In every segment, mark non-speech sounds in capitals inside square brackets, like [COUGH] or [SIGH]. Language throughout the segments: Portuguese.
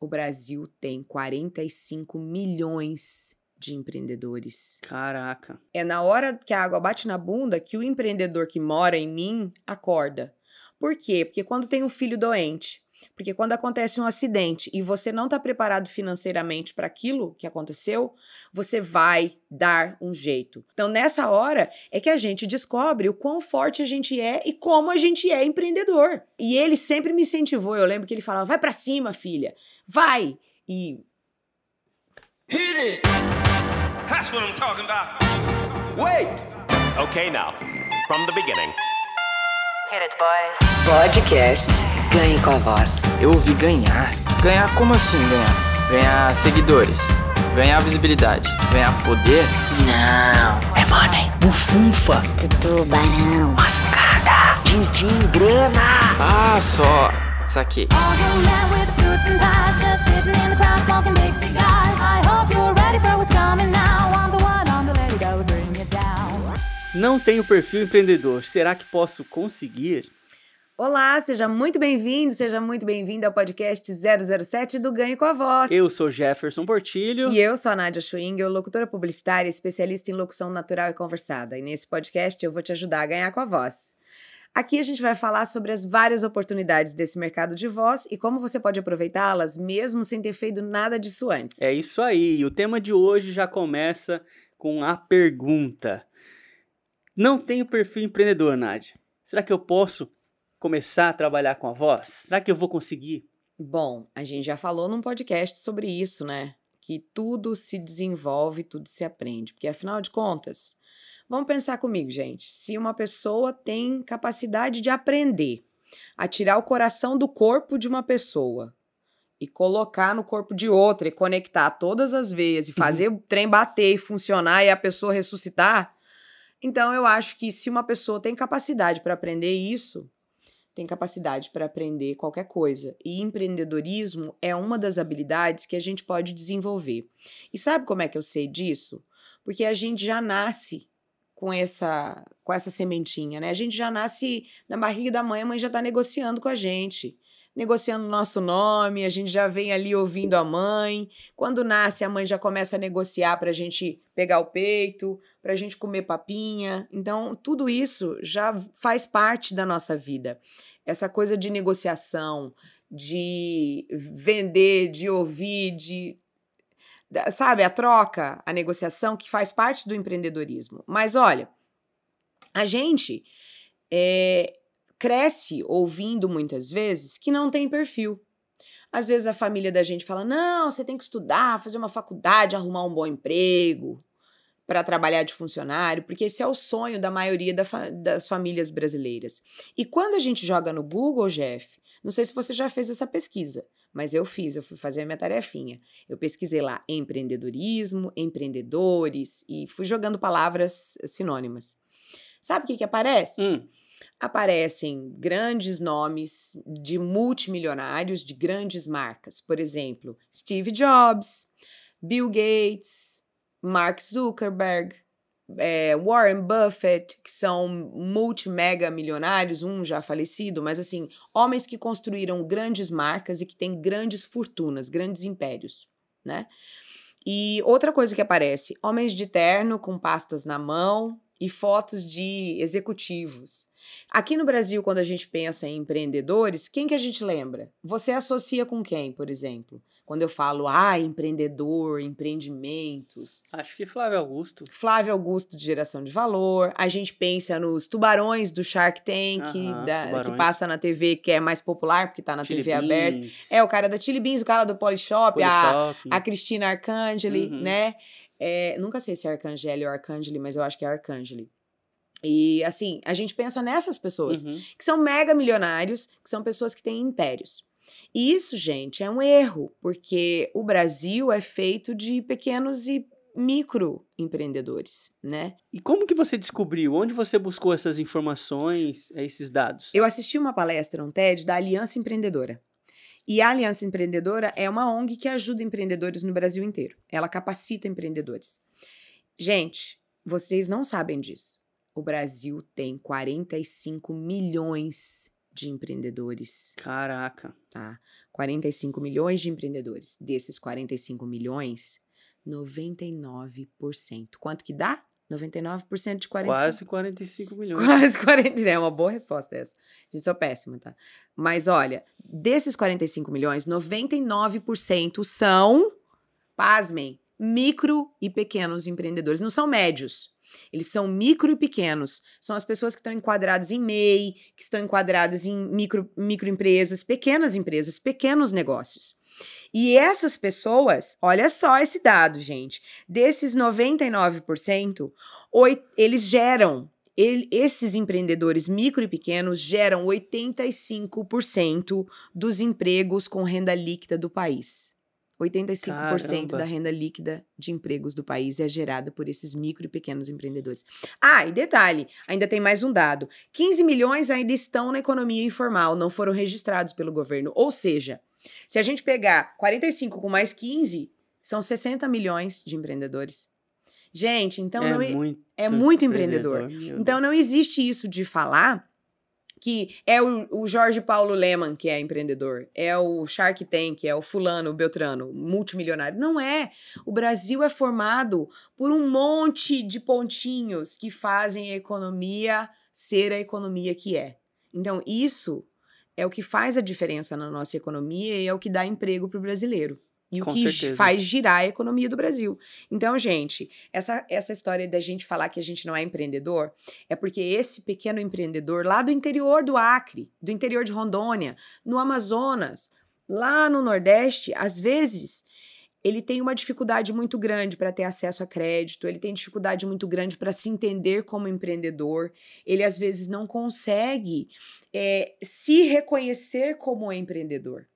o Brasil tem 45 milhões de empreendedores. Caraca. É na hora que a água bate na bunda que o empreendedor que mora em mim acorda. Por quê? Porque quando tem um filho doente, porque quando acontece um acidente e você não está preparado financeiramente para aquilo que aconteceu, você vai dar um jeito. Então, nessa hora é que a gente descobre o quão forte a gente é e como a gente é empreendedor. E ele sempre me incentivou. Eu lembro que ele falava: vai para cima, filha, vai. E. Hit it! That's what I'm talking about. Wait! Okay, now, from the beginning. Podcast Ganhe com a Voz. Eu ouvi ganhar. Ganhar como assim ganhar? Ganhar seguidores. Ganhar visibilidade. Ganhar poder? Não, é money. Bufunfa. Tubarão. Mascada. Din-din, grana. Ah, só. Saquei. All Não tenho perfil empreendedor. Será que posso conseguir? Olá, seja muito bem-vindo, seja muito bem-vindo ao podcast 007 do Ganho com a Voz. Eu sou Jefferson Portilho. E eu sou a Nádia Schwingel, locutora publicitária, especialista em locução natural e conversada. E nesse podcast eu vou te ajudar a ganhar com a voz. Aqui a gente vai falar sobre as várias oportunidades desse mercado de voz e como você pode aproveitá-las mesmo sem ter feito nada disso antes. É isso aí. E o tema de hoje já começa com a pergunta. Não tenho perfil empreendedor, Nádia. Será que eu posso começar a trabalhar com a voz? Será que eu vou conseguir? Bom, a gente já falou num podcast sobre isso, né? Que tudo se desenvolve, tudo se aprende. Porque afinal de contas, vamos pensar comigo, gente. Se uma pessoa tem capacidade de aprender a tirar o coração do corpo de uma pessoa e colocar no corpo de outra e conectar todas as veias e fazer o trem bater e funcionar e a pessoa ressuscitar, então eu acho que se uma pessoa tem capacidade para aprender isso, tem capacidade para aprender qualquer coisa. E empreendedorismo é uma das habilidades que a gente pode desenvolver. E sabe como é que eu sei disso? Porque a gente já nasce com essa com essa sementinha, né? A gente já nasce na barriga da mãe, a mãe já está negociando com a gente. Negociando nosso nome, a gente já vem ali ouvindo a mãe. Quando nasce, a mãe já começa a negociar para a gente pegar o peito, para a gente comer papinha. Então, tudo isso já faz parte da nossa vida. Essa coisa de negociação, de vender, de ouvir, de. Sabe, a troca, a negociação, que faz parte do empreendedorismo. Mas olha, a gente é, cresce ouvindo muitas vezes que não tem perfil. Às vezes a família da gente fala: não, você tem que estudar, fazer uma faculdade, arrumar um bom emprego para trabalhar de funcionário, porque esse é o sonho da maioria da fa das famílias brasileiras. E quando a gente joga no Google, Jeff, não sei se você já fez essa pesquisa, mas eu fiz, eu fui fazer a minha tarefinha. Eu pesquisei lá empreendedorismo, empreendedores e fui jogando palavras sinônimas. Sabe o que, que aparece? Hum. Aparecem grandes nomes de multimilionários de grandes marcas. Por exemplo, Steve Jobs, Bill Gates, Mark Zuckerberg, é, Warren Buffett, que são multi-mega milionários, um já falecido, mas assim, homens que construíram grandes marcas e que têm grandes fortunas, grandes impérios, né? E outra coisa que aparece: homens de terno com pastas na mão e fotos de executivos. Aqui no Brasil, quando a gente pensa em empreendedores, quem que a gente lembra? Você associa com quem, por exemplo? Quando eu falo, ah, empreendedor, empreendimentos. Acho que Flávio Augusto. Flávio Augusto de geração de valor. A gente pensa nos tubarões do Shark Tank, Aham, da- que passa na TV, que é mais popular, porque tá na Chili TV aberta. Beans, É o cara da Chili Beans, o cara do Polishop, a, Polishop. a Cristina Arcangeli, Uhum. né? É, nunca sei se é Arcangeli ou Arcangeli, mas eu acho que é Arcangeli. E assim, a gente pensa nessas pessoas Uhum. que são mega milionários, que são pessoas que têm impérios. E isso, gente, é um erro, porque o Brasil é feito de pequenos e micro empreendedores, né? E como que você descobriu? Onde você buscou essas informações, esses dados? Eu assisti uma palestra, um TED, da Aliança Empreendedora. E a Aliança Empreendedora é uma ONG que ajuda empreendedores no Brasil inteiro. Ela capacita empreendedores. Gente, vocês não sabem disso. O Brasil tem 45 milhões de empreendedores, Caraca. tá? 45 milhões de empreendedores. Desses 45 milhões, 99%. Quanto que dá? 99% de 45. Quase 45 milhões. Quase 40. É uma boa resposta essa. Gente, sou péssima, tá? Mas olha, desses 45 milhões, 99% são, pasmem, micro e pequenos empreendedores. Não são médios. Eles são micro e pequenos. São as pessoas que estão enquadradas em MEI, que estão enquadradas em micro, microempresas, pequenas empresas, pequenos negócios. E essas pessoas, olha só esse dado, gente. Desses 99%, oi- eles geram, ele- esses empreendedores micro e pequenos geram 85% dos empregos com renda líquida do país. 85% Caramba. da renda líquida de empregos do país é gerada por esses micro e pequenos empreendedores. Ah, e detalhe, ainda tem mais um dado. 15 milhões ainda estão na economia informal, não foram registrados pelo governo. Ou seja, se a gente pegar 45 com mais 15, são 60 milhões de empreendedores. Gente, então é não muito, é muito empreendedor. meu Então não existe isso de falar que é o, o Jorge Paulo Leman que é empreendedor, é o Shark Tank, é o fulano, o Beltrano, multimilionário. Não é. O Brasil é formado por um monte de pontinhos que fazem a economia ser a economia que é. Então isso é o que faz a diferença na nossa economia e é o que dá emprego para o brasileiro. E Com o que certeza. faz girar a economia do Brasil. Então, gente, essa, essa história da gente falar que a gente não é empreendedor é porque esse pequeno empreendedor lá do interior do Acre, do interior de Rondônia, no Amazonas, lá no Nordeste, às vezes ele tem uma dificuldade muito grande para ter acesso a crédito, ele tem dificuldade muito grande para se entender como empreendedor, ele às vezes não consegue eh, se reconhecer como empreendedor.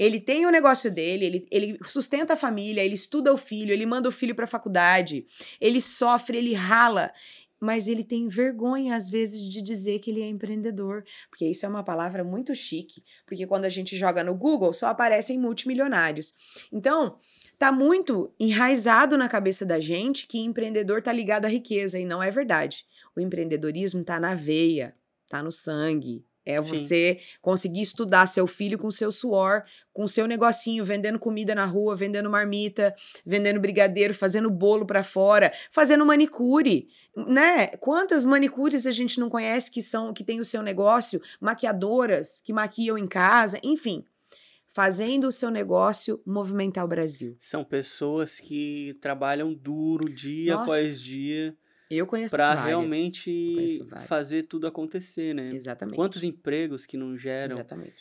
Ele tem o negócio dele, ele, ele sustenta a família, ele estuda o filho, ele manda o filho para a faculdade, ele sofre, ele rala, mas ele tem vergonha às vezes de dizer que ele é empreendedor, porque isso é uma palavra muito chique, porque quando a gente joga no Google só aparecem multimilionários. Então, tá muito enraizado na cabeça da gente que empreendedor tá ligado à riqueza e não é verdade. O empreendedorismo tá na veia, tá no sangue. É Sim. você conseguir estudar seu filho com seu suor, com seu negocinho, vendendo comida na rua, vendendo marmita, vendendo brigadeiro, fazendo bolo pra fora, fazendo manicure, né? Quantas manicures a gente não conhece que são que tem o seu negócio, maquiadoras que maquiam em casa, enfim, fazendo o seu negócio movimentar o Brasil. São pessoas que trabalham duro dia Nossa, após dia Eu conheço para realmente Conheço fazer tudo acontecer, né? Exatamente. Quantos empregos que não geram? Exatamente.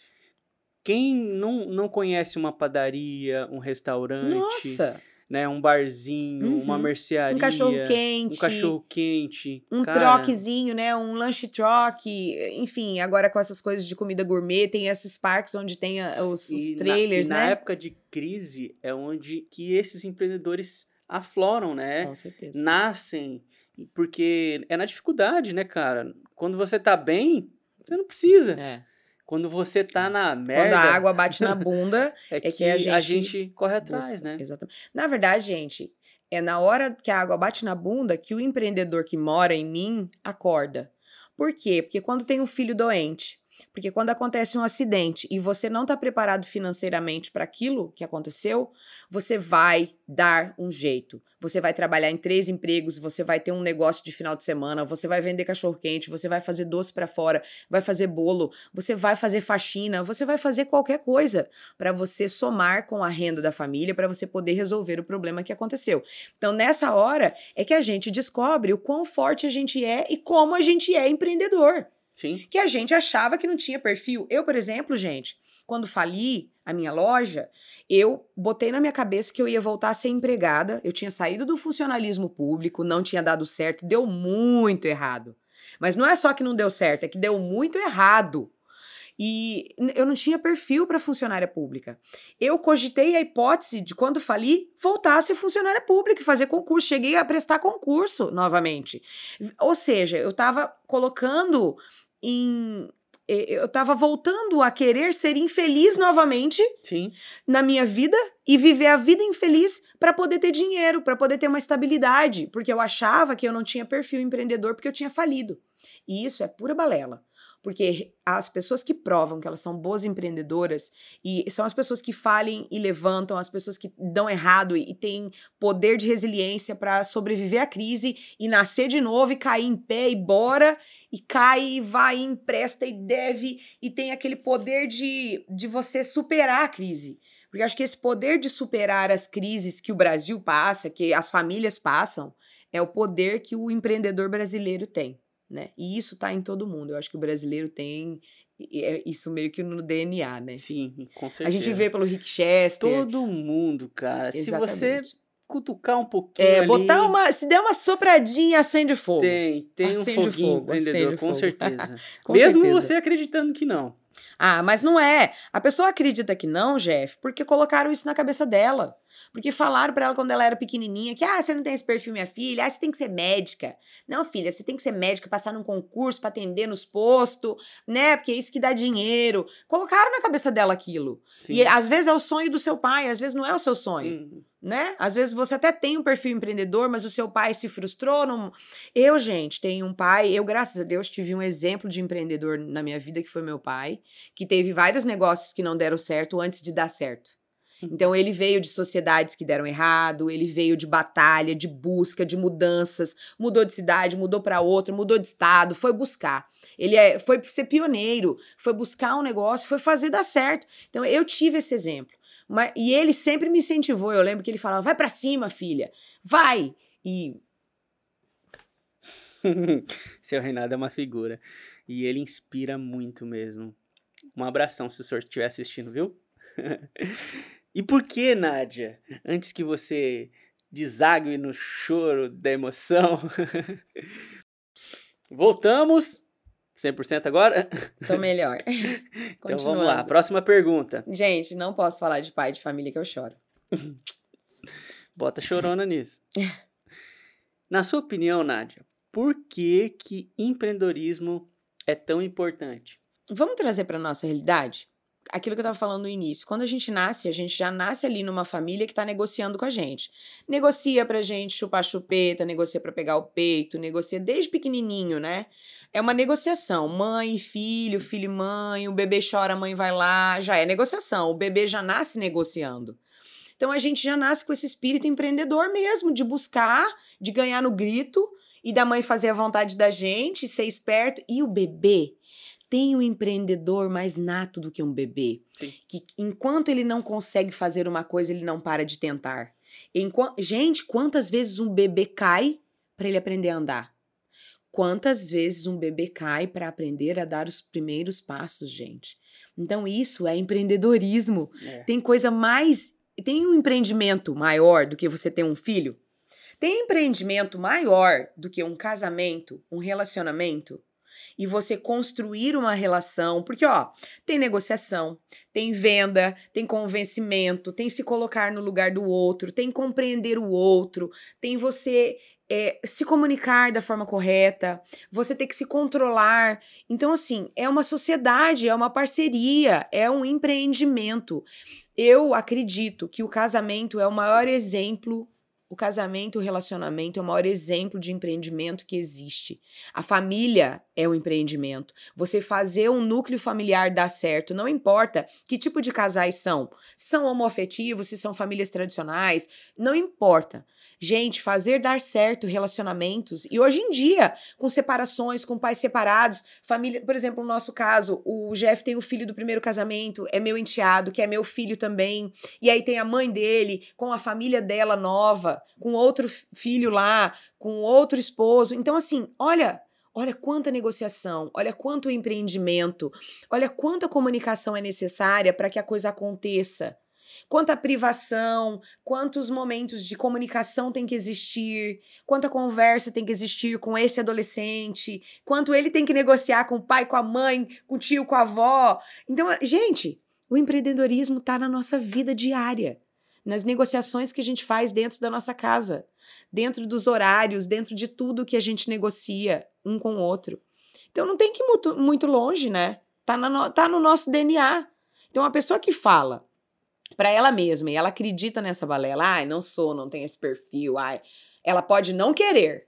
Quem não, não conhece uma padaria, um restaurante, Nossa, né, um barzinho, uma Uhum. mercearia, um cachorro quente, um cachorro quente, um cara, troquezinho, né? Um lanche troque, enfim, agora com essas coisas de comida gourmet, tem esses parques onde tem a- os, os na- trailers, na, né? época de crise é onde que esses empreendedores afloram, né? Com certeza. Nascem, porque é na dificuldade, né, cara? Quando você tá bem, você não precisa. É. Quando você tá na Quando merda, a água bate na [LAUGHS] bunda, é, é que, que a a gente gente corre atrás, busca. né? Exatamente. Na verdade, gente, é na hora que a água bate na bunda que o empreendedor que mora em mim acorda. Por quê? Porque quando tem um filho doente, porque quando acontece um acidente e você não está preparado financeiramente para aquilo que aconteceu, você vai dar um jeito. Você vai trabalhar em três empregos, você vai ter um negócio de final de semana, você vai vender cachorro quente, você vai fazer doce para fora, vai fazer bolo, você vai fazer faxina, você vai fazer qualquer coisa para você somar com a renda da família para você poder resolver o problema que aconteceu. Então, nessa hora é que a gente descobre o quão forte a gente é e como a gente é empreendedor Sim. que a gente achava que não tinha perfil. Eu, por exemplo, gente, quando fali a minha loja, eu botei na minha cabeça que eu ia voltar a ser empregada. Eu tinha saído do funcionalismo público, não tinha dado certo, deu muito errado. Mas não é só que não deu certo, é que deu muito errado. E eu não tinha perfil para funcionária pública. Eu cogitei a hipótese de, quando fali, voltar a ser funcionária pública e fazer concurso. Cheguei a prestar concurso novamente. Ou seja, eu estava colocando em. Eu estava voltando a querer ser infeliz novamente Sim. na minha vida e viver a vida infeliz para poder ter dinheiro, para poder ter uma estabilidade, porque eu achava que eu não tinha perfil empreendedor porque eu tinha falido. E isso é pura balela. Porque as pessoas que provam que elas são boas empreendedoras e são as pessoas que falem e levantam, as pessoas que dão errado e, e têm poder de resiliência para sobreviver à crise e nascer de novo e cair em pé e bora e cai e vai e empresta e deve e tem aquele poder de, de você superar a crise. Porque acho que esse poder de superar as crises que o Brasil passa, que as famílias passam, é o poder que o empreendedor brasileiro tem, né? E isso tá em todo mundo. Eu acho que o brasileiro tem é isso meio que no DNA, né? Sim, com certeza. A gente vê pelo Rick Chester. Todo mundo, cara. Se você Exatamente. cutucar um pouquinho É, ali, botar uma. Se der uma sopradinha, acende fogo. Tem, tem um Acende foguinho fogo, acende com fogo. certeza. [LAUGHS] Com Mesmo certeza. você acreditando que não. Ah, mas não é. A pessoa acredita que não, Jeff, porque colocaram isso na cabeça dela. Porque falaram pra ela quando ela era pequenininha que, ah, você não tem esse perfil, minha filha, ah, você tem que ser médica. Não, filha, você tem que ser médica, passar num concurso pra atender nos postos, né? Porque é isso que dá dinheiro. Colocaram na cabeça dela aquilo. Sim. E às vezes é o sonho do seu pai, às vezes não é o seu sonho Hum, né? Às vezes você até tem um perfil empreendedor, mas o seu pai se frustrou. Não... Eu, gente, tenho um pai. Eu, graças a Deus, tive um exemplo de empreendedor na minha vida, que foi meu pai, que teve vários negócios que não deram certo antes de dar certo. Então, ele veio de sociedades que deram errado, ele veio de batalha, de busca, de mudanças, mudou de cidade, mudou para outra, mudou de estado, foi buscar. Ele é, foi ser pioneiro, foi buscar um negócio, foi fazer dar certo. Então, eu tive esse exemplo. Mas, e ele sempre me incentivou. Eu lembro que ele falava: vai pra cima, filha, vai. E [LAUGHS] Seu Reinaldo é uma figura. E ele inspira muito mesmo. Um abração se o senhor estiver assistindo, viu? [LAUGHS] e por que, Nádia? Antes que você desague no choro da emoção. [LAUGHS] Voltamos. 100% agora? tô melhor. [LAUGHS] Então vamos lá. Próxima pergunta. Gente, não posso falar de pai de família que eu choro. Bota chorona nisso. Na sua opinião, Nádia, por que que empreendedorismo é tão importante? Vamos trazer pra nossa realidade? Aquilo que eu tava falando no início. Quando a gente nasce, a gente já nasce ali numa família que tá negociando com a gente. Negocia pra gente chupar chupeta, negocia pra pegar o peito, negocia desde pequenininho, né? É uma negociação. Mãe e filho, filho e mãe, o bebê chora, a mãe vai lá, já é negociação. O bebê já nasce negociando. Então a gente já nasce com esse espírito empreendedor mesmo, de buscar, de ganhar no grito e da mãe fazer a vontade da gente, ser esperto. E o bebê tem um empreendedor mais nato do que um bebê. Sim. Que enquanto ele não consegue fazer uma coisa, ele não para de tentar. Gente, quantas vezes um bebê cai para ele aprender a andar? Quantas vezes um bebê cai para aprender a dar os primeiros passos, gente? Então, isso é empreendedorismo. É. Tem coisa mais. Tem um empreendimento maior do que você ter um filho? Tem empreendimento maior do que um casamento, um relacionamento? E você construir uma relação, porque ó, tem negociação, tem venda, tem convencimento, tem se colocar no lugar do outro, tem compreender o outro, tem você é, se comunicar da forma correta, você tem que se controlar. Então, assim, é uma sociedade, é uma parceria, é um empreendimento. Eu acredito que o casamento é o maior exemplo. O casamento, o relacionamento é o maior exemplo de empreendimento que existe. A família é um empreendimento. Você fazer um núcleo familiar dar certo, não importa que tipo de casais são. Se são homoafetivos, se são famílias tradicionais, não importa. Gente, fazer dar certo relacionamentos, e hoje em dia, com separações, com pais separados, família, por exemplo, no nosso caso, o Jeff tem o filho do primeiro casamento, é meu enteado, que é meu filho também, e aí tem a mãe dele, com a família dela nova, com outro filho lá, com outro esposo. Então, assim, olha. Olha quanta negociação, olha quanto empreendimento, olha quanta comunicação é necessária para que a coisa aconteça. Quanta privação, quantos momentos de comunicação tem que existir, quanta conversa tem que existir com esse adolescente, quanto ele tem que negociar com o pai, com a mãe, com o tio, com a avó. Então, gente, o empreendedorismo está na nossa vida diária, nas negociações que a gente faz dentro da nossa casa, dentro dos horários, dentro de tudo que a gente negocia um com o outro. Então não tem que ir muito, muito longe, né? Tá, no- tá no nosso DNA. Então a pessoa que fala para ela mesma e ela acredita nessa balela, ai, não sou, não tenho esse perfil, ai, ela pode não querer,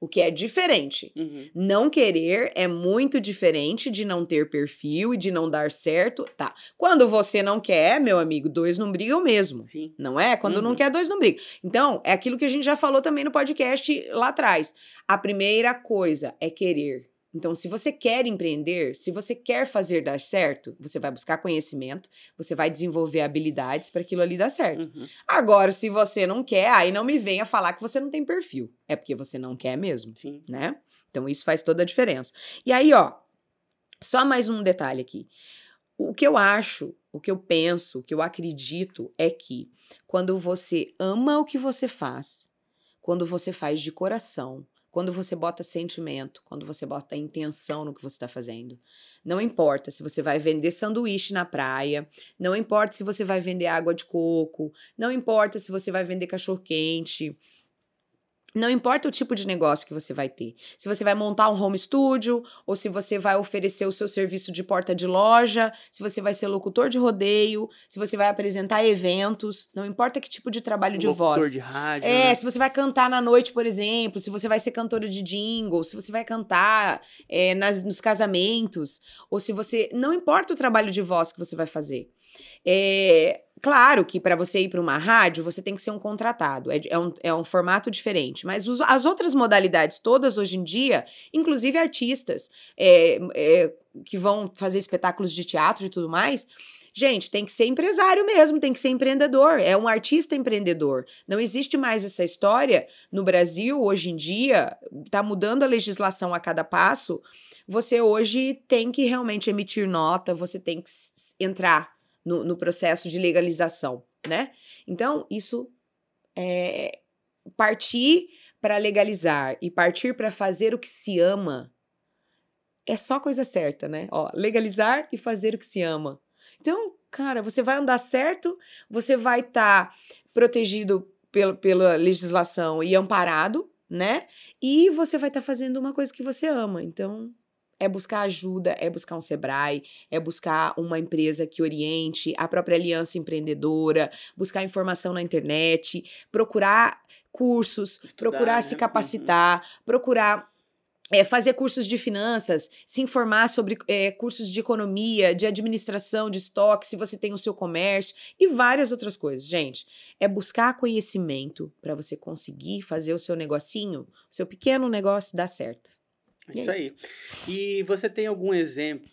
o que é diferente. Uhum. Não querer é muito diferente de não ter perfil e de não dar certo. Tá. Quando você não quer, meu amigo, dois não brigam mesmo. Sim. Não é? Quando não Uhum. quer, dois não brigam. Então, é aquilo que a gente já falou também no podcast lá atrás. A primeira coisa é querer. Então, se você quer empreender, se você quer fazer dar certo, você vai buscar conhecimento, você vai desenvolver habilidades para aquilo ali dar certo. Uhum. Agora, se você não quer, aí não me venha falar que você não tem perfil. É porque você não quer mesmo Sim. né? Então isso faz toda a diferença. E aí, ó, só mais um detalhe aqui. O que eu acho, o que eu penso, o que eu acredito é que quando você ama o que você faz, quando você faz de coração, quando você bota sentimento, quando você bota intenção no que você está fazendo, não importa se você vai vender sanduíche na praia, não importa se você vai vender água de coco, não importa se você vai vender cachorro quente, não importa o tipo de negócio que você vai ter. Se você vai montar um home studio, ou se você vai oferecer o seu serviço de porta de loja, se você vai ser locutor de rodeio, se você vai apresentar eventos, não importa que tipo de trabalho de Locutor voz. de rádio. É, né? se você vai cantar na noite, por exemplo, se você vai ser cantora de jingle, se você vai cantar é, nas, nos casamentos, ou se você. Não importa o trabalho de voz que você vai fazer. É, claro que para você ir para uma rádio, você tem que ser um contratado. É, é um, é um formato diferente. Mas os- as outras modalidades todas hoje em dia, inclusive artistas é, é, que vão fazer espetáculos de teatro e tudo mais. Gente, tem que ser empresário mesmo, tem que ser empreendedor. É um artista empreendedor. Não existe mais essa história no Brasil hoje em dia. Tá mudando a legislação a cada passo. Você hoje tem que realmente emitir nota, você tem que entrar no, no processo de legalização, né? Então, isso é partir para legalizar e partir para fazer o que se ama é só coisa certa, né? Ó, legalizar e fazer o que se ama. Então, cara, você vai andar certo, você vai estar protegido pela, pela legislação e amparado, né? E você vai estar fazendo uma coisa que você ama. Então, é buscar ajuda, é buscar um Sebrae, é buscar uma empresa que oriente, a própria aliança empreendedora, buscar informação na internet, procurar cursos, Estudar, procurar né? se Uhum. capacitar, procurar é, fazer cursos de finanças, se informar sobre é, cursos de economia, de administração, de estoque, se você tem o seu comércio e várias outras coisas. Gente, é buscar conhecimento para você conseguir fazer o seu negocinho, o seu pequeno negócio dar certo. É Isso aí. E você tem algum exemplo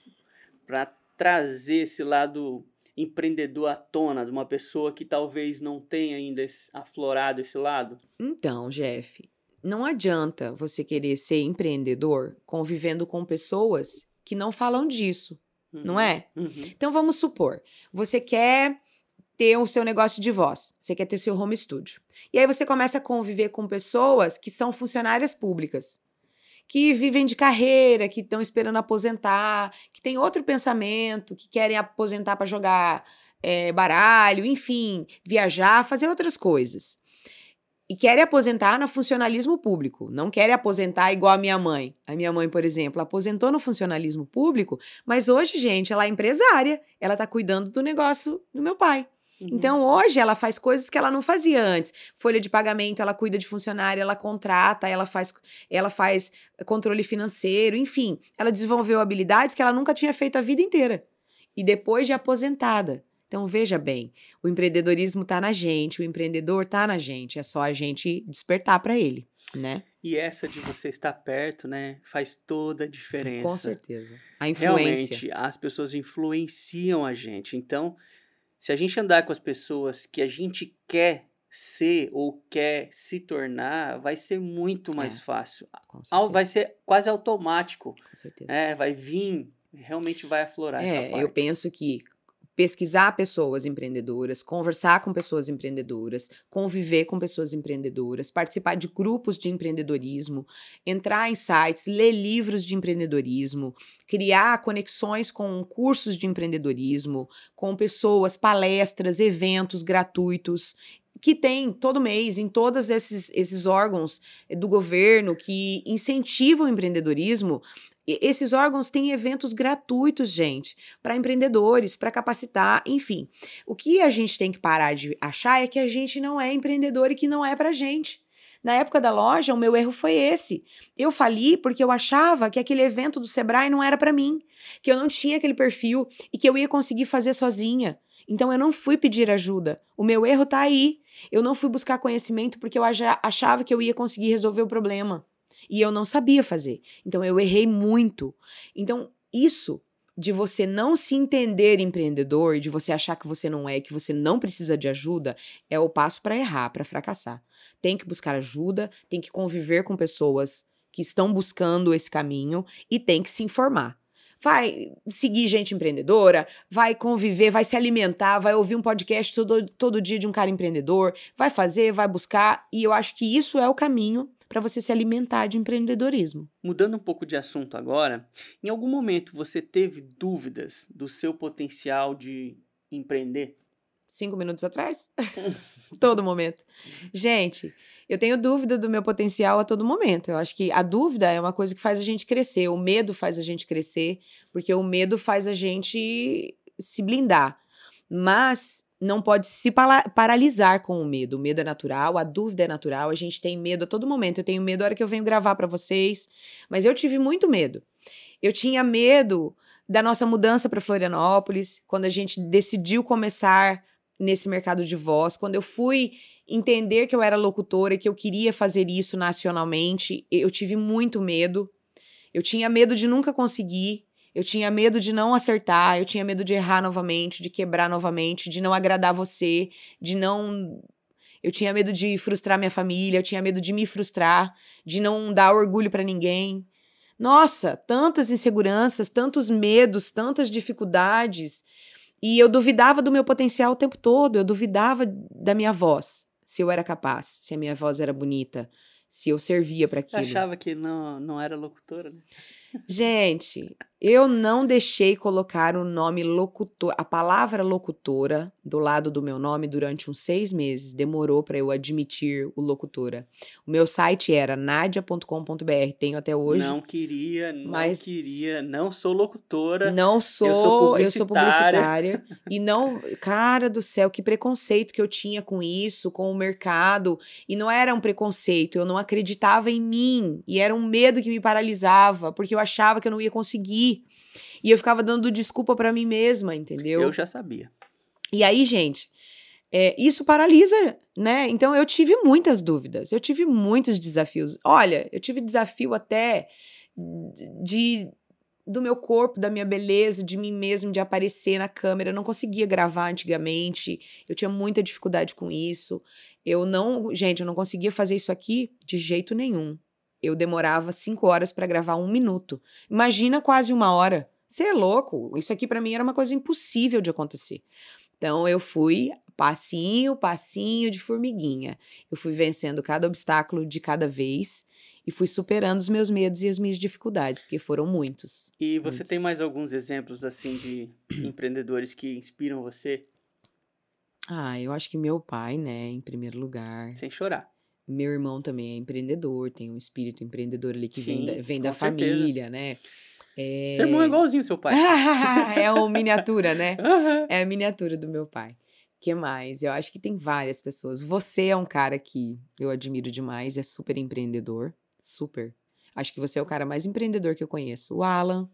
para trazer esse lado empreendedor à tona de uma pessoa que talvez não tenha ainda aflorado esse lado? Então, Jeff, não adianta você querer ser empreendedor convivendo com pessoas que não falam disso, não é? Uhum. Então vamos supor, você quer ter o seu negócio de voz, você quer ter seu home studio. E aí você começa a conviver com pessoas que são funcionárias públicas, que vivem de carreira, que estão esperando aposentar, que têm outro pensamento, que querem aposentar para jogar eh, baralho, enfim, viajar, fazer outras coisas. E querem aposentar no funcionalismo público, não querem aposentar igual a minha mãe. A minha mãe, por exemplo, aposentou no funcionalismo público, mas hoje, gente, ela é empresária, ela tá cuidando do negócio do meu pai. Uhum. Então, hoje, ela faz coisas que ela não fazia antes. Folha de pagamento, ela cuida de funcionário, ela contrata, ela faz, ela faz controle financeiro, enfim. Ela desenvolveu habilidades que ela nunca tinha feito a vida inteira. E depois de aposentada. Então, veja bem, o empreendedorismo tá na gente, o empreendedor tá na gente, é só a gente despertar para ele, né? E essa de você estar perto, né, faz toda a diferença. Com certeza. A influência. Realmente, as pessoas influenciam a gente. Então, se a gente andar com as pessoas que a gente quer ser ou quer se tornar, vai ser muito mais É. fácil. Vai ser quase automático. com certeza. É, vai vir, realmente vai aflorar essa É, parte. eu penso que pesquisar pessoas empreendedoras, conversar com pessoas empreendedoras, conviver com pessoas empreendedoras, participar de grupos de empreendedorismo, entrar em sites, ler livros de empreendedorismo, criar conexões com cursos de empreendedorismo, com pessoas, palestras, eventos gratuitos que tem todo mês em todos esses, esses órgãos eh, do governo que incentivam o empreendedorismo. Esses órgãos têm eventos gratuitos, gente, para empreendedores, para capacitar, enfim. O que a gente tem que parar de achar é que a gente não é empreendedor e que não é pra gente. Na época da loja, o meu erro foi esse. Eu fali porque eu achava que aquele evento do Sebrae não era para mim, que eu não tinha aquele perfil e que eu ia conseguir fazer sozinha. Então eu não fui pedir ajuda. O meu erro tá aí. Eu não fui buscar conhecimento porque eu achava que eu ia conseguir resolver o problema. E eu não sabia fazer. Então eu errei muito. Então isso de você não se entender empreendedor, de você achar que você não é, que você não precisa de ajuda, é o passo para errar, para fracassar. Tem que buscar ajuda, tem que conviver com pessoas que estão buscando esse caminho e tem que se informar. Vai seguir gente empreendedora, vai conviver, vai se alimentar, vai ouvir um podcast todo, todo dia de um cara empreendedor, vai fazer, vai buscar, e eu acho que isso é o caminho para você se alimentar de empreendedorismo. Mudando um pouco de assunto agora, em algum momento você teve dúvidas do seu potencial de empreender? cinco minutos atrás? [LAUGHS] todo momento. Gente, eu tenho dúvida do meu potencial a todo momento. Eu acho que a dúvida é uma coisa que faz a gente crescer. O medo faz a gente crescer, porque o medo faz a gente se blindar. Mas não pode se paralisar com o medo. O medo é natural, a dúvida é natural, a gente tem medo a todo momento. Eu tenho medo a hora que eu venho gravar para vocês, mas eu tive muito medo. Eu tinha medo da nossa mudança para Florianópolis, quando a gente decidiu começar nesse mercado de voz, quando eu fui entender que eu era locutora e que eu queria fazer isso nacionalmente, eu tive muito medo. Eu tinha medo de nunca conseguir, eu tinha medo de não acertar, eu tinha medo de errar novamente, de quebrar novamente, de não agradar você, de não. Eu tinha medo de frustrar minha família, eu tinha medo de me frustrar, de não dar orgulho pra ninguém. Nossa, tantas inseguranças, tantos medos, tantas dificuldades. E eu duvidava do meu potencial o tempo todo, eu duvidava da minha voz, se eu era capaz, se a minha voz era bonita, se eu servia para Você aquilo. achava que não, não era locutora, né? Gente, eu não deixei colocar o nome locutor, a palavra locutora do lado do meu nome durante uns seis meses. Demorou para eu admitir o locutora. O meu site era nadia.com.br, tenho até hoje. Não queria, não mas- queria, não sou locutora. Não sou, Eu sou eu sou publicitária. publicitária. e não, cara do céu, que preconceito que eu tinha com isso, com o mercado. E não era um preconceito, eu não acreditava em mim. E era um medo que me paralisava, porque eu achava que eu não ia conseguir. E eu ficava dando desculpa pra mim mesma, entendeu? Eu já sabia. E aí, gente, é, isso paralisa, né? Então eu tive muitas dúvidas, eu tive muitos desafios. Olha, eu tive desafio até de do meu corpo, da minha beleza, de mim mesmo, de aparecer na câmera. Eu não conseguia gravar antigamente. Eu tinha muita dificuldade com isso. Eu não, gente, eu não conseguia fazer isso aqui de jeito nenhum. Eu demorava cinco horas para gravar um minuto. Imagina quase uma hora. Você é louco? Isso aqui para mim era uma coisa impossível de acontecer. Então eu fui passinho, passinho de formiguinha. Eu fui vencendo cada obstáculo de cada vez e fui superando os meus medos e as minhas dificuldades, porque foram muitos. E você Muitos. tem mais alguns exemplos assim de [CLEARS THROAT] empreendedores que inspiram você Ah, eu acho que meu pai, né, em primeiro lugar. sem chorar? Meu irmão também é empreendedor, tem um espírito empreendedor ali que vem da, Sim, vem da família, né? É... Seu irmão é igualzinho ao seu pai. [LAUGHS] é uma miniatura, né? [LAUGHS] Aham. É a miniatura do meu pai. que mais? Eu acho que tem várias pessoas. Você é um cara que eu admiro demais, é super empreendedor. Super. Acho que você é o cara mais empreendedor que eu conheço. O Alan,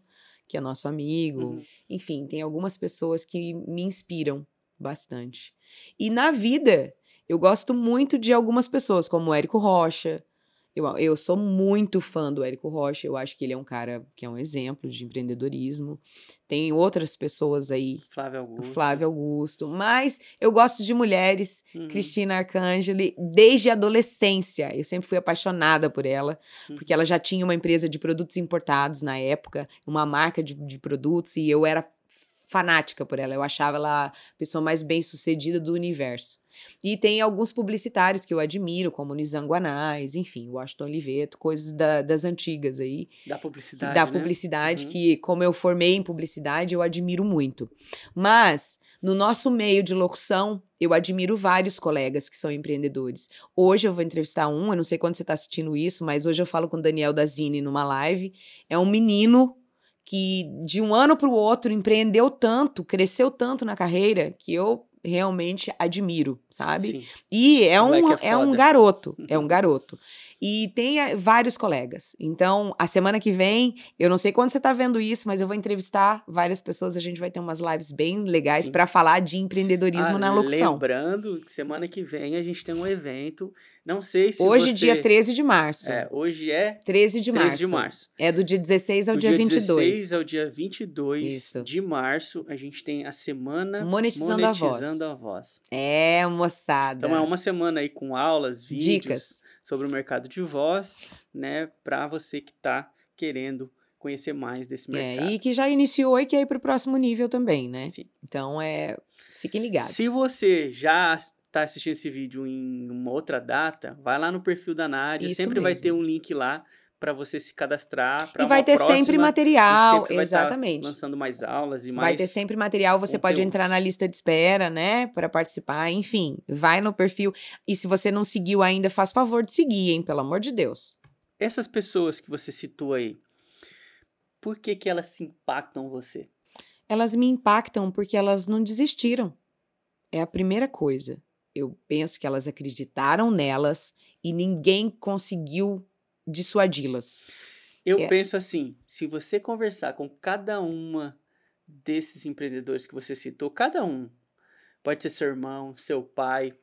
que é nosso amigo. Uhum. Enfim, tem algumas pessoas que me inspiram bastante. E na vida, eu gosto muito de algumas pessoas, como o Érico Rocha. Eu, eu sou muito fã do Érico Rocha. Eu acho que ele é um cara que é um exemplo de empreendedorismo. Tem outras pessoas aí, Flávio o Augusto. Flávio Augusto. Mas eu gosto de mulheres. Uhum. Cristina Arcangeli, desde a adolescência. Eu sempre fui apaixonada por ela, Uhum. porque ela já tinha uma empresa de produtos importados na época, uma marca de, de produtos, e eu era fanática por ela. Eu achava ela a pessoa mais bem sucedida do universo. E tem alguns publicitários que eu admiro, como Nizanguanais, enfim, Washington Oliveto, coisas da- das antigas aí Da publicidade. da né? publicidade, Uhum. que, como eu formei em publicidade, eu admiro muito. Mas, no nosso meio de locução, eu admiro vários colegas que são empreendedores. Hoje eu vou entrevistar um, eu não sei quando você está assistindo isso, mas hoje eu falo com o Daniel Dazini numa live. É um menino que, de um ano para o outro, empreendeu tanto, cresceu tanto na carreira, que eu realmente admiro, sabe? Sim. E é um, é é um garoto, é um garoto. E tem eh, vários colegas. Então, a semana que vem, eu não sei quando você tá vendo isso, mas eu vou entrevistar várias pessoas. A gente vai ter umas lives bem legais para falar de empreendedorismo Ah, na locução. Lembrando que semana que vem a gente tem um evento. Não sei se Hoje, você... dia 13 de março. É, hoje é 13 de 13 março. de março. É do dia 16 ao Do dia, 22. 16 ao dia 22 Isso. de março, a gente tem a semana Monetizando a voz. Monetizando a voz. É, moçada. Então é uma semana aí com aulas, vídeos Dicas. sobre o mercado de voz, né, para você que tá querendo conhecer mais desse mercado. É, e que já iniciou e quer ir pro próximo nível também, né? Sim. Então, é... Fiquem ligados. Se você já está assistindo esse vídeo em uma outra data, vai lá no perfil da Nádia, Isso sempre vai mesmo. ter um link lá para você se cadastrar. pra E vai ter próxima, sempre material, sempre vai tá exatamente. lançando mais aulas e mais. Vai ter sempre material, você pode conteúdo. entrar na lista de espera, né, para participar, enfim, vai no perfil. E se você não seguiu ainda, faz favor de seguir, hein, pelo amor de Deus. Essas pessoas que você citou aí, por que que elas se impactam você? Elas me impactam porque elas não desistiram. É a primeira coisa. Eu penso que elas acreditaram nelas e ninguém conseguiu dissuadi-las. Eu É. penso assim, se você conversar com cada uma desses empreendedores que você citou, cada um, pode ser seu irmão, seu pai,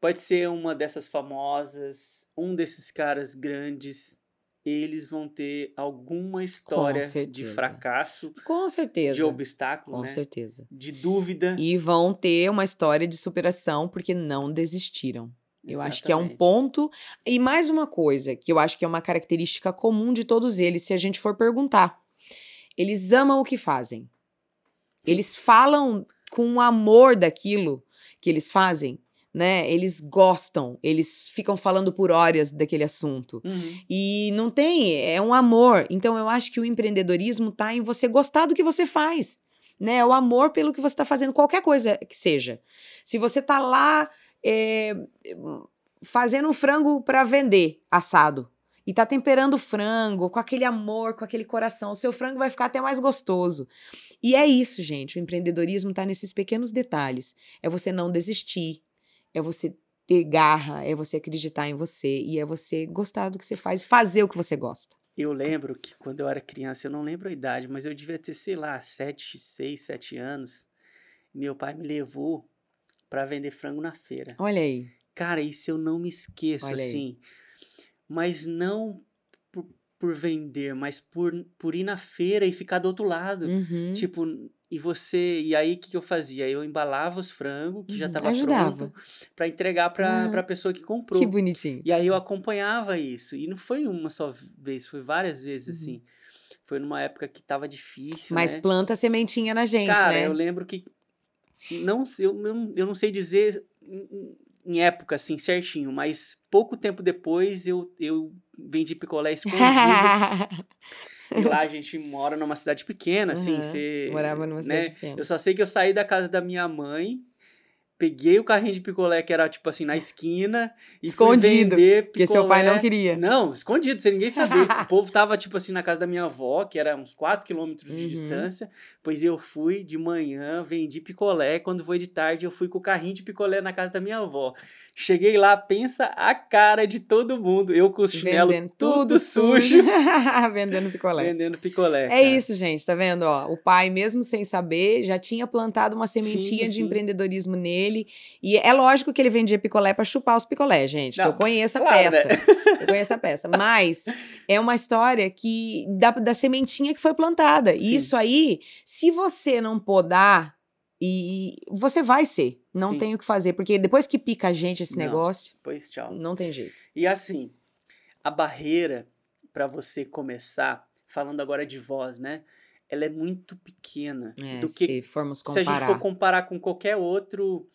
pode ser uma dessas famosas, um desses caras grandes, eles vão ter alguma história de fracasso, Com certeza. de obstáculo, Com né? certeza. De dúvida. E vão ter uma história de superação porque não desistiram. Eu acho que é um Exatamente. ponto. E mais uma coisa, que eu acho que é uma característica comum de todos eles, se a gente for perguntar. Eles amam o que fazem. Eles falam com amor daquilo que eles fazem, né? Eles gostam, eles ficam falando por horas daquele assunto. Uhum. E não tem, é um amor. Então eu acho que o empreendedorismo tá em você gostar do que você faz. Né? É o amor pelo que você está fazendo, qualquer coisa que seja. Se você tá lá é, fazendo um frango para vender assado e tá temperando o frango com aquele amor, com aquele coração, o seu frango vai ficar até mais gostoso. E é isso, gente. O empreendedorismo tá nesses pequenos detalhes. É você não desistir, é você ter garra, é você acreditar em você e é você gostar do que você faz, fazer o que você gosta. Eu lembro que quando eu era criança, eu não lembro a idade, mas eu devia ter, sei lá, 7, 6, 7 anos. Meu pai me levou para vender frango na feira. Olha aí. Cara, isso eu não me esqueço, Olha aí. assim. Mas não por, vender, mas por, por ir na feira e ficar do outro lado. Uhum. Tipo, e você. E aí, o que, que eu fazia? Eu embalava os frangos, que já Uhum, tava ajudava. pronto, para entregar pra, Ah, pra pessoa que comprou. que bonitinho. E aí eu acompanhava isso. E não foi uma só vez, foi várias vezes, assim. Foi numa época que tava difícil, Uhum. Mas né? planta a sementinha na gente, Cara, né? eu lembro que. Não, sei- eu, eu não sei dizer em- época, assim, certinho, mas pouco tempo depois eu, eu vendi picolé [LAUGHS] escondido. e lá a gente mora numa cidade pequena, assim, Uhum, você. Morava numa né? cidade pequena. Eu só sei que eu saí da casa da minha mãe, peguei o carrinho de picolé que era, tipo assim, na esquina, e Escondido, vender Porque seu pai não picolé. queria. Não, escondido, sem ninguém saber. [LAUGHS] o povo tava, tipo assim, na casa da minha avó, que era uns 4 quilômetros de Uhum. distância. Pois eu fui de manhã, vendi picolé. Quando foi de tarde, eu fui com o carrinho de picolé na casa da minha avó. Cheguei lá, pensa a cara de todo mundo. Eu com o chinelo Vendendo tudo sujo, [LAUGHS] Vendendo picolé. vendendo picolé. É cara. isso, gente, tá vendo? Ó, o pai, mesmo sem saber, já tinha plantado uma sementinha Sim, de sim. empreendedorismo nele. E é lógico que ele vendia picolé pra chupar os picolé, gente. Não, eu conheço a claro, peça. né? Eu conheço a peça. [LAUGHS] Mas é uma história que da, da sementinha que foi plantada. E isso aí, se você não podar, e você vai ser. Não Sim. tem o que fazer. Porque depois que pica a gente esse Não. negócio, Pois tchau. não tem jeito. E assim, a barreira para você começar, falando agora de voz, né? Ela é muito pequena É, do que se formos se a gente comparar. for comparar com qualquer outro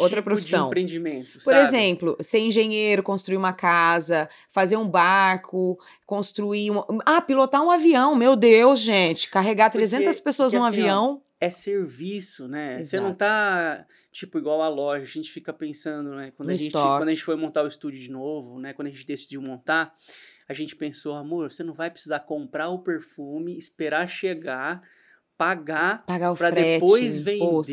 Outra tipo profissão. de empreendimento, Por sabe? exemplo, ser engenheiro, construir uma casa, fazer um barco, construir um... Ah, pilotar um avião, meu Deus, gente. Carregar Porque- 300 pessoas porque num assim, ó, avião. é serviço, né? Você não Exato. tá tipo igual a loja, a gente fica pensando, né? Quando No a gente estoque. quando a gente foi montar o estúdio de novo, né? Quando a gente decidiu montar, a gente pensou, amor, você não vai precisar comprar o perfume, esperar chegar, pagar Pagar o para depois imposto.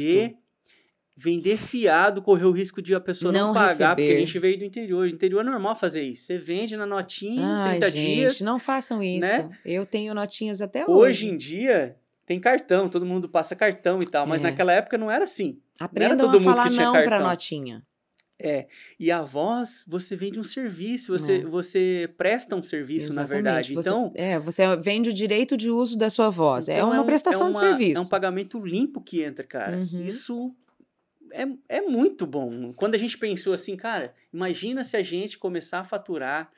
Vender fiado, correr o risco de a pessoa não, Não pagar, porque a receber. gente veio do interior. No interior é normal fazer isso. Você vende na notinha, Ai, 30 gente, dias. não façam isso. né? Eu tenho notinhas até Hoje hoje. em dia tem cartão, todo mundo passa cartão e tal, mas É. naquela época não era assim. Aprendam todo a mundo falar que tinha não cartão. notinha. É, e a voz, você vende um serviço, você, É. você presta um serviço, na Exatamente. verdade. Você- Então, é, você vende o direito de uso da sua voz. é então uma um- prestação de uma- serviço. É um pagamento limpo que entra, cara. Uhum. Isso é, é muito bom. Quando a gente pensou assim, cara, imagina se a gente começar a faturar,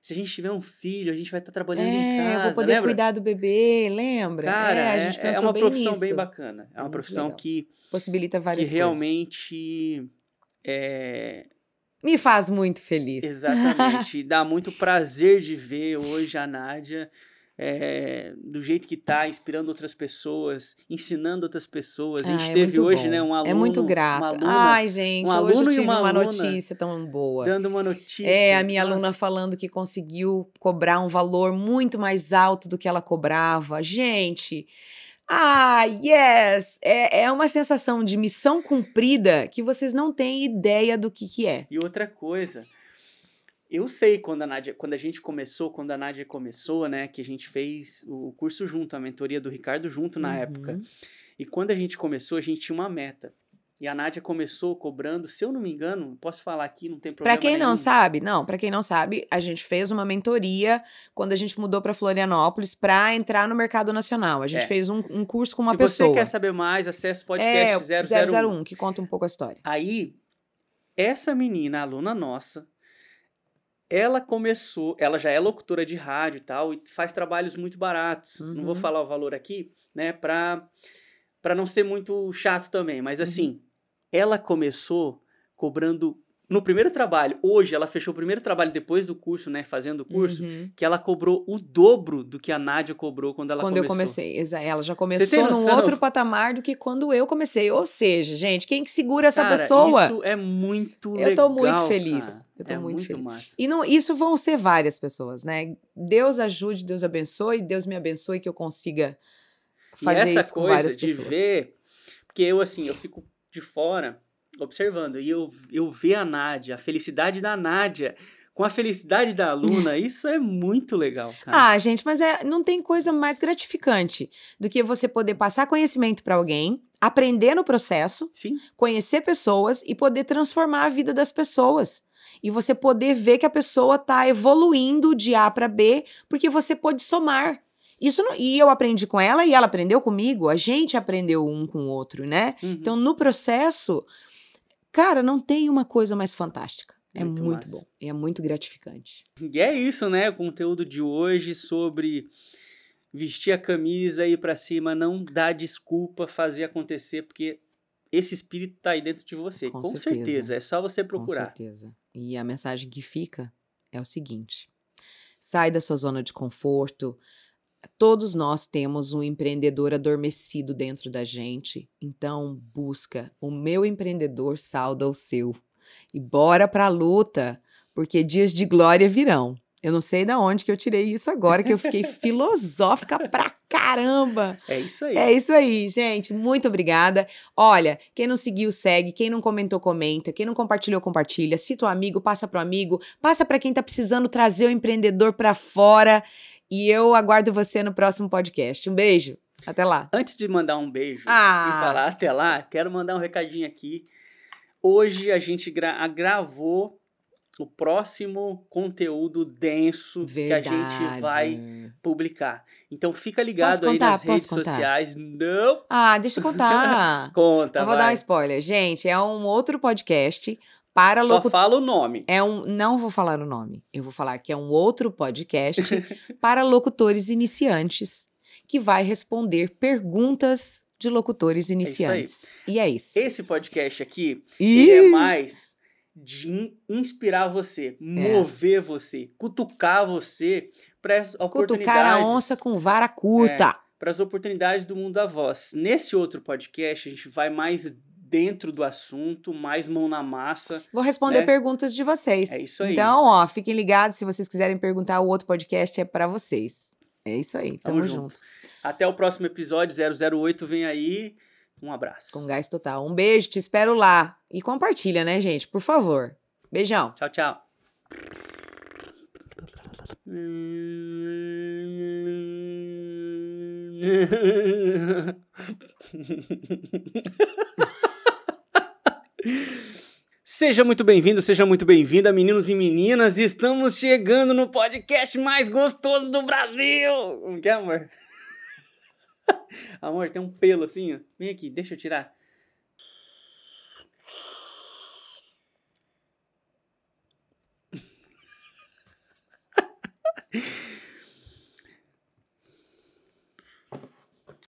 se a gente tiver um filho, a gente vai estar trabalhando em É, casa, eu vou poder lembra? cuidar do bebê, lembra? Cara, é, a é, gente é pensou uma bem profissão nisso. bem bacana. É uma Muito profissão legal. que, Possibilita que várias coisas. realmente é, Me faz muito feliz. Exatamente. [LAUGHS] Dá muito prazer de ver hoje a Nádia é, do jeito que tá, inspirando outras pessoas, ensinando outras pessoas. A gente Ah, é teve hoje, bom. né, um aluno, É muito grato. aluna Ai, gente, um hoje aluno eu e tive uma uma aluna notícia tão boa. dando uma notícia. É, a minha aluna Nossa, falando que conseguiu cobrar um valor muito mais alto do que ela cobrava. Gente, ah, yes! É, é uma sensação de missão cumprida que vocês não têm ideia do que, que é. E outra coisa, eu sei quando a Nádia, quando a gente começou, quando a Nádia começou, né, que a gente fez o curso junto, a mentoria do Ricardo junto na Uhum. época. E quando a gente começou, a gente tinha uma meta. E a Nádia começou cobrando, se eu não me engano, posso falar aqui, não tem problema quem não nenhum. sabe, não, pra quem não sabe, a gente fez uma mentoria quando a gente mudou pra Florianópolis pra entrar no mercado nacional. A gente É. fez um, um curso com uma Se pessoa. você quer saber mais, acesse o é, podcast 001. que conta um pouco a história. Aí, essa menina, aluna nossa, ela começou, ela já é locutora de rádio e tal, e faz trabalhos muito baratos. Não vou Uhum. falar o valor aqui, né, pra, pra não ser muito chato também, Uhum. mas assim, ela começou cobrando no primeiro trabalho. Hoje ela fechou o primeiro trabalho depois do curso, né, fazendo o curso, Uhum. que ela cobrou o dobro do que a Nádia cobrou quando ela quando começou. eu comecei. Ela já começou num outro patamar do que quando eu comecei. Ou seja, gente, quem que segura essa Cara, pessoa? Isso é muito Eu legal. tô muito feliz. cara. Eu tô é muito feliz. massa. E não, isso vão ser várias pessoas, né? Deus ajude, Deus abençoe, Deus me abençoe que eu consiga fazer e essa isso com coisa várias de pessoas. ver, porque eu assim, eu fico de fora observando e eu, eu ver a Nádia, a felicidade da Nádia com a felicidade da aluna, [LAUGHS] isso é muito legal, cara. Ah, gente, mas é, não tem coisa mais gratificante do que você poder passar conhecimento para alguém, aprender no processo, Sim, conhecer pessoas e poder transformar a vida das pessoas. E você poder ver que a pessoa tá evoluindo de A para B, porque você pôde somar. Isso não- e eu aprendi com ela e ela aprendeu comigo, a gente aprendeu um com o outro, né? uhum. Então, no processo, cara, não tem uma coisa mais fantástica. É Muito muito, bom. E é muito gratificante. E é isso, né? O conteúdo de hoje sobre vestir a camisa, ir pra cima, não dar desculpa, fazer acontecer, porque esse espírito tá aí dentro de você, Com com, certeza. certeza. É só você Com procurar. certeza. E a mensagem que fica é o seguinte: sai da sua zona de conforto. Todos nós temos um empreendedor adormecido dentro da gente, então busca. O meu empreendedor salda o seu. E bora pra luta, porque dias de glória virão. Eu não sei da onde que eu tirei isso agora, que eu fiquei [LAUGHS] filosófica pra caramba. É isso aí. É isso aí, gente. Muito obrigada. Olha, quem não seguiu, segue. Quem não comentou, comenta. Quem não compartilhou, compartilha. Cita o amigo, passa pro amigo. Passa para quem tá precisando trazer o empreendedor para fora. E eu aguardo você no próximo podcast. Um beijo. Até lá. Antes de mandar um beijo Ah. e falar até lá, quero mandar um recadinho aqui. Hoje a gente gra- gravou o próximo conteúdo denso que a gente vai publicar. Então fica ligado Posso aí contar? nas redes contar? sociais. Não Ah, deixa eu contar. [LAUGHS] conta, eu vou dar um vai. spoiler. Gente, é um outro podcast para Só fala o nome. É um, não vou falar o nome. Eu vou falar que é um outro podcast [LAUGHS] para locutores iniciantes que vai responder perguntas de locutores iniciantes. e é isso. Esse podcast aqui, ele é mais de in- inspirar você, mover você, cutucar você para as oportunidades. Cutucar a onça com vara curta. para as oportunidades do mundo da voz. Nesse outro podcast, a gente vai mais dentro do assunto, mais mão na massa. Vou responder né? perguntas de vocês. É isso aí. Então, ó, fiquem ligados. Se vocês quiserem perguntar, o outro podcast é para vocês. É isso aí. Tamo, Tamo junto. junto. Até o próximo episódio, 008 vem aí. Um abraço. Com gás total. Um beijo, te espero lá. E compartilha, né, gente? Por favor. Beijão. Tchau, tchau. [LAUGHS] Seja muito bem-vindo, seja muito bem-vinda, meninos e meninas. Estamos chegando no podcast mais gostoso do Brasil. Como que é, amor? [LAUGHS] amor, tem um pelo assim, ó. Vem aqui, deixa eu tirar. [LAUGHS]